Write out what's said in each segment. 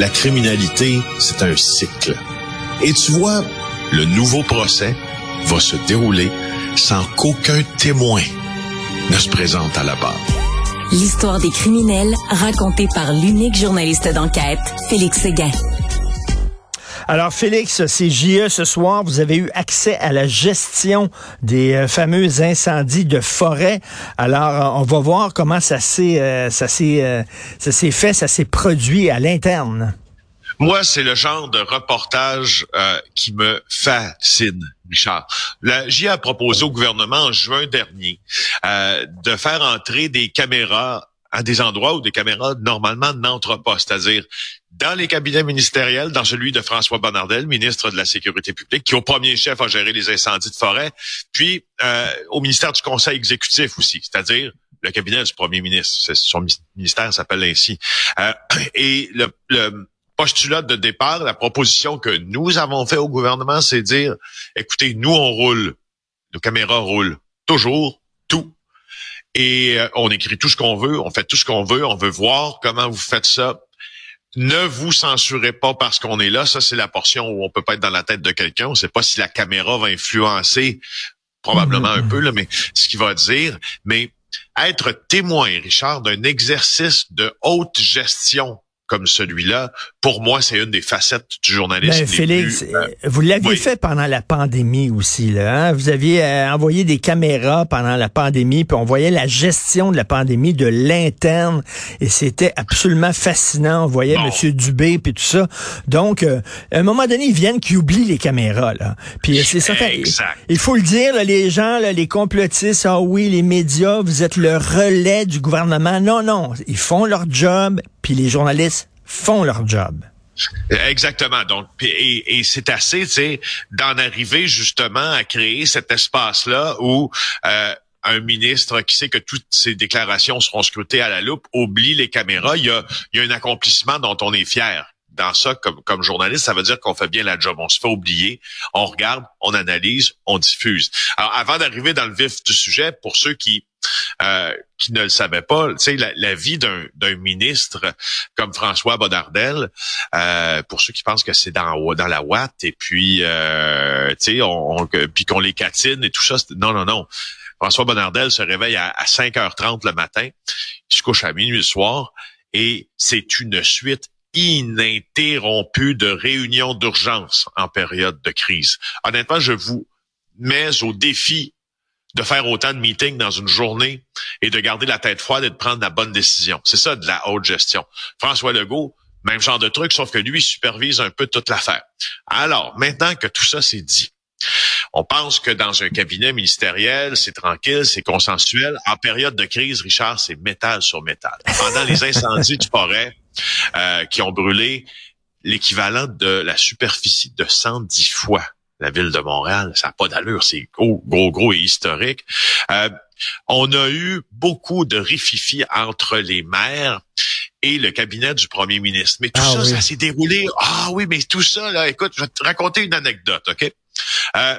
la criminalité, c'est un cycle. Et tu vois, le nouveau procès va se dérouler sans qu'aucun témoin ne se présente à la barre. L'histoire des criminels racontée par l'unique journaliste d'enquête, Félix Séguin. Alors, Félix, c'est JE ce soir. Vous avez eu accès à la gestion des euh, fameux incendies de forêt. Alors, euh, on va voir comment ça s'est, euh, ça s'est, ça s'est fait, ça s'est produit à l'interne. Moi, c'est le genre de reportage qui me fascine. Richard. La JE a proposé au gouvernement en juin dernier de faire entrer des caméras à des endroits où des caméras normalement n'entrent pas, c'est-à-dire dans les cabinets ministériels, dans celui de François Bonnardel, ministre de la Sécurité publique, qui au premier chef a géré les incendies de forêt, puis euh, au ministère du Conseil exécutif aussi, c'est-à-dire le cabinet du premier ministre. Son ministère s'appelle ainsi. Euh, et le, le postulat de départ, la proposition que nous avons fait au gouvernement, c'est dire, écoutez, nous, on roule, nos caméras roulent toujours, tout. Et euh, on écrit tout ce qu'on veut, on fait tout ce qu'on veut, on veut voir comment vous faites ça ne vous censurez pas parce qu'on est là. Ça, c'est la portion où on peut pas être dans la tête de quelqu'un. On ne sait pas si la caméra va influencer, probablement un peu, là, mais ce qu'il va dire. Mais être témoin, Richard, d'un exercice de haute gestion comme celui-là, pour moi, c'est une des facettes du journalisme. Ben, Félix, euh, vous l'aviez fait pendant la pandémie aussi. Là, hein? Vous aviez euh, envoyé des caméras pendant la pandémie, puis on voyait la gestion de la pandémie de l'interne, et c'était absolument fascinant. On voyait M. Dubé, puis tout ça. Donc, euh, à un moment donné, ils viennent qui oublient les caméras. Là. Puis c'est ça. Il faut le dire, les gens, là, les complotistes, ah oui, les médias, vous êtes le relais du gouvernement. Non, non, ils font leur job, les journalistes font leur job. Exactement. Donc, et, c'est assez, tu sais, d'en arriver justement à créer cet espace-là où euh, un ministre qui sait que toutes ses déclarations seront scrutées à la loupe oublie les caméras. Il y a, il y a un accomplissement dont on est fier. Dans ça, comme, journaliste, ça veut dire qu'on fait bien la job. On se fait oublier, on regarde, on analyse, on diffuse. Alors, avant d'arriver dans le vif du sujet, pour ceux qui euh, ne le savaient pas. Tu sais, la, vie d'un, ministre comme François Bodardel, euh, pour ceux qui pensent que c'est dans, la Watt et puis, euh, tu sais, on, puis qu'on les catine et tout ça. Non, non, non. François Bonnardel se réveille à, 5h30 le matin, il se couche à minuit le soir, et c'est une suite ininterrompue de réunions d'urgence en période de crise. Honnêtement, je vous mets au défi de faire autant de meetings dans une journée et de garder la tête froide et de prendre la bonne décision. C'est ça de la haute gestion. François Legault, même genre de truc, sauf que lui supervise un peu toute l'affaire. Alors, maintenant que tout ça c'est dit, on pense que dans un cabinet ministériel, c'est tranquille, c'est consensuel. En période de crise, Richard, c'est métal sur métal. Pendant les incendies du forêt euh, qui ont brûlé l'équivalent de la superficie de 110 fois la ville de Montréal. Ça n'a pas d'allure, c'est gros, gros, gros et historique. Euh, on a eu beaucoup de rififi entre les maires et le cabinet du premier ministre. Mais tout ah ça, ça s'est déroulé. Ah oui, mais tout ça, là, écoute, je vais te raconter une anecdote, OK? Euh,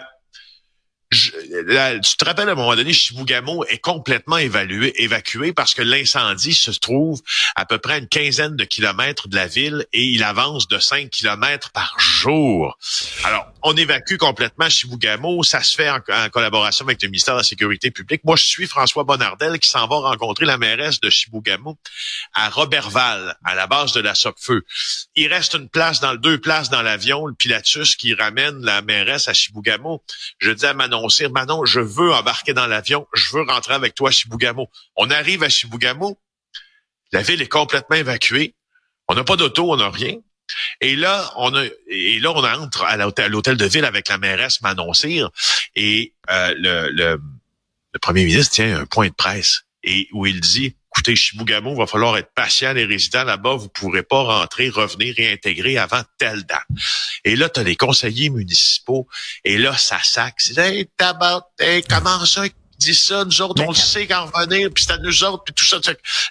tu te rappelles à un moment donné, Chibougamau est complètement évalué, évacué parce que l'incendie se trouve à peu près une quinzaine de kilomètres de la ville et il avance de 5 kilomètres par jour. Alors, on évacue complètement Chibougamau. Ça se fait en, collaboration avec le ministère de la Sécurité publique. Moi, je suis François Bonnardel qui s'en va rencontrer la mairesse de Chibougamau à Robertval, à la base de la Sopfeu. Il reste une place dans deux places dans l'avion, le Pilatus qui ramène la mairesse à Chibougamau. Je dis à Manon Manon, je veux embarquer dans l'avion, je veux rentrer avec toi à Chibougamau. On arrive à Chibougamau, la ville est complètement évacuée, on n'a pas d'auto, on n'a rien. Et là, on a, et là, on entre à l'hôtel de ville avec la mairesse Manon et euh, le, le, le premier ministre tient un point de presse et où il dit écoutez, Chibougamau, va falloir être patient, les résidents là-bas, vous pourrez pas rentrer, revenir, réintégrer avant telle date. Et là, tu as les conseillers municipaux, et là, ça sac. C'est, hey, comment ça, dit ça, nous autres, on le sait qu'en revenir, puis c'est à nous autres, puis tout ça.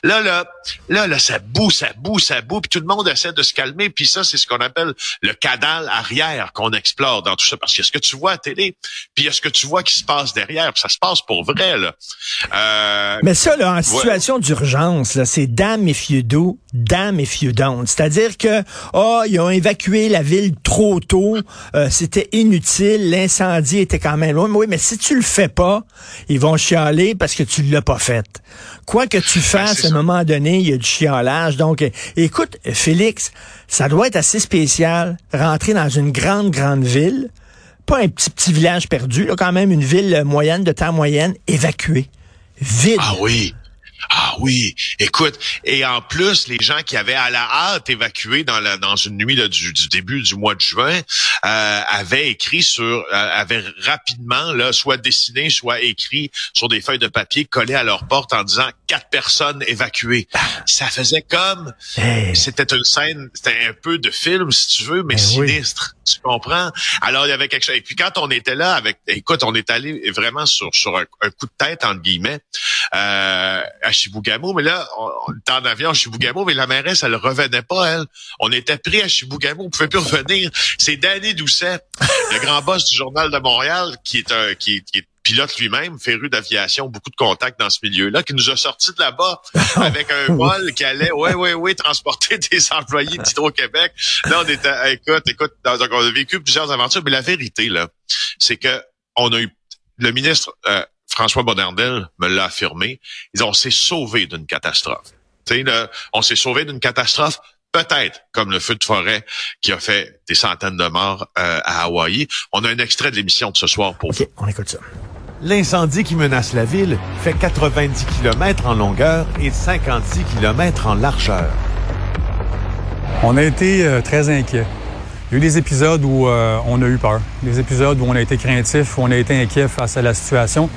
Là, là, là, là, ça boue, ça boue, ça boue, puis tout le monde essaie de se calmer, puis ça, c'est ce qu'on appelle le canal arrière qu'on explore dans tout ça, parce que ce que tu vois à télé, puis il y a ce que tu vois qui se passe derrière, puis ça se passe pour vrai, là. Euh, Mais ça, là, en situation d'urgence, là, c'est damn if you do, damn if you don't. C'est-à-dire que, oh, ils ont évacué la ville trop tôt, euh, c'était inutile, l'incendie était quand même loin. Oui, mais si tu le fais pas, ils vont chialer parce que tu l'as pas fait. Quoi que tu fasses, à un moment donné, il y a du chialage. Donc, écoute, Félix, ça doit être assez spécial, rentrer dans une grande, grande ville, pas un petit, petit village perdu, là, quand même une ville moyenne, de temps moyenne, évacuée. Vide. Ah oui. Ah oui, écoute, et en plus, les gens qui avaient à la hâte évacué dans la dans une nuit là, du, du, début du mois de juin euh, avaient écrit sur, euh, avaient rapidement là, soit dessiné, soit écrit sur des feuilles de papier collées à leur porte en disant quatre personnes évacuées. Ça faisait comme, c'était une scène, c'était un peu de film si tu veux, mais ben sinistre. Tu comprends? Alors, il y avait quelque chose. Et puis quand on était là avec, écoute, on est allé vraiment sur, sur un, coup de tête, entre guillemets, euh, à Chibougamau. Mais là, on, était en avion à Chibougamau, mais la mairesse, elle revenait pas, elle. On était pris à Chibougamau, on pouvait plus revenir. C'est Danny Doucet, le grand boss du Journal de Montréal, qui est un, qui, qui est pilote lui-même, féru d'aviation, beaucoup de contacts dans ce milieu-là, qui nous a sortis de là-bas avec un vol qui allait, ouais, ouais, ouais, transporter des employés d'Hydro-Québec. Là, on était, écoute, écoute, on a vécu plusieurs aventures, mais la vérité, là, c'est que on a eu, le ministre euh, François Bonnardel me l'a affirmé, ils ont s'est sauvé d'une catastrophe. sais, on s'est sauvé d'une catastrophe peut-être comme le feu de forêt qui a fait des centaines de morts euh, à Hawaï. On a un extrait de l'émission de ce soir pour vous. On écoute ça. L'incendie qui menace la ville fait 90 km en longueur et 56 km en largeur. On a été euh, très inquiets. Il y a eu des épisodes où euh, on a eu peur, des épisodes où on a été craintif, où on a été inquiet face à la situation.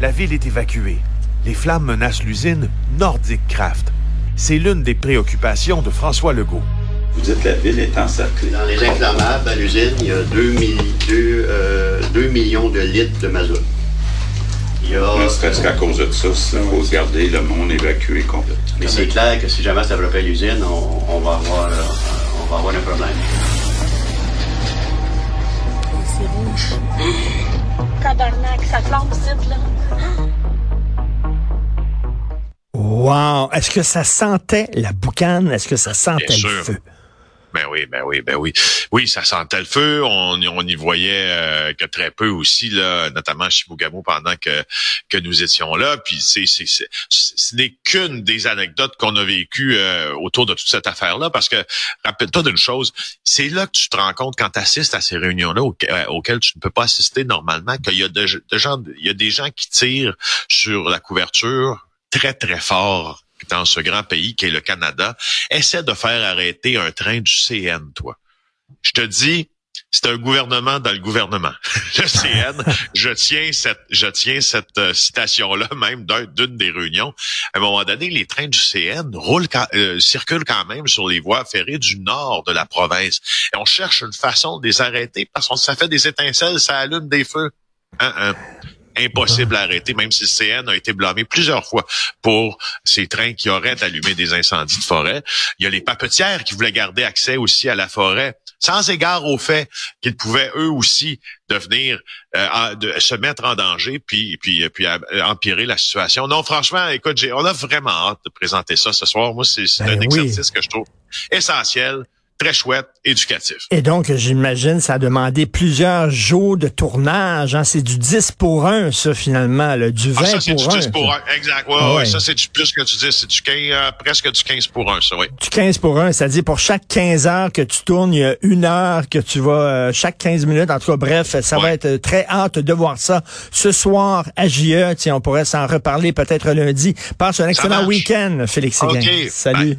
La ville est évacuée. Les flammes menacent l'usine Nordic Craft. C'est l'une des préoccupations de François Legault. Vous dites que la ville est encerclée. Dans les inflammables, à l'usine, il y a 2, euh, millions de litres de mazout. Il y a... Ne serait-ce qu'à cause de ça, il faut garder le monde évacué complètement. Mais c'est clair que si jamais ça à l'usine, on, va avoir, euh, on va avoir un problème. C'est rouge. Tabarnak, ça flambe là. Wow! Est-ce que ça sentait la boucane? Est-ce que ça sentait le feu? Ben oui, ben oui, ben oui. Oui, ça sentait le feu. On, on y voyait euh, que très peu aussi, là, notamment à Chibougamau pendant que, que nous étions là. Puis c'est, c'est, ce n'est qu'une des anecdotes qu'on a vécues euh, autour de toute cette affaire-là. Parce que rappelle-toi d'une chose, c'est là que tu te rends compte quand tu assistes à ces réunions-là euh, auxquelles tu ne peux pas assister normalement, qu'il y a de, de gens, il y a des gens qui tirent sur la couverture très, très fort dans ce grand pays qui est le Canada, essaie de faire arrêter un train du CN, toi. Je te dis, c'est un gouvernement dans le gouvernement. Le CN, je tiens cette, je tiens cette euh, citation-là même d'une des réunions. À un moment donné, les trains du CN roulent, euh, circulent quand même sur les voies ferrées du nord de la province. Et on cherche une façon de les arrêter parce que ça fait des étincelles, ça allume des feux. Hein, hein impossible à arrêter, même si le CN a été blâmé plusieurs fois pour ces trains qui auraient allumé des incendies de forêt. Il y a les papetières qui voulaient garder accès aussi à la forêt, sans égard au fait qu'ils pouvaient eux aussi devenir euh, de, se mettre en danger puis puis puis empirer la situation. Non, franchement, écoute, on a vraiment hâte de présenter ça ce soir. Moi, c'est ben un exercice que je trouve essentiel très chouette, éducatif. Et donc, j'imagine, ça a demandé plusieurs jours de tournage. Hein? C'est du 10 pour 1, ça, finalement, là, du 20 ah, ça, c'est du 10 pour 1, exact. Ouais, ah ouais. ça, c'est du plus que tu dis. C'est du 15, euh, presque du 15 pour 1, ça, oui. Du 15 pour 1, c'est-à-dire pour chaque 15 heures que tu tournes, il y a une heure que tu vas, euh, chaque 15 minutes, en tout cas, bref, ça va être très hâte de voir ça. Ce soir, à JE, tiens, on pourrait s'en reparler peut-être lundi. Passe un excellent week-end, Félix Séguin. Salut.